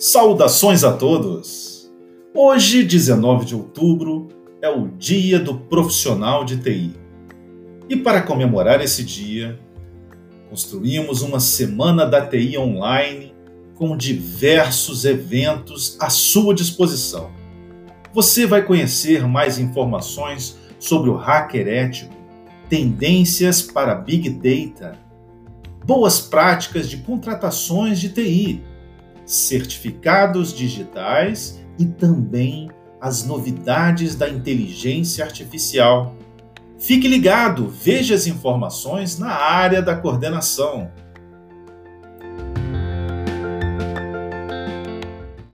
Saudações a todos! Hoje, 19 de outubro, é o Dia do Profissional de TI. E para comemorar esse dia, construímos uma Semana da TI online com diversos eventos à sua disposição. Você vai conhecer mais informações sobre o hacker ético, tendências para Big Data, boas práticas de contratações de TI certificados digitais e também as novidades da inteligência artificial. Fique ligado, veja as informações na área da coordenação.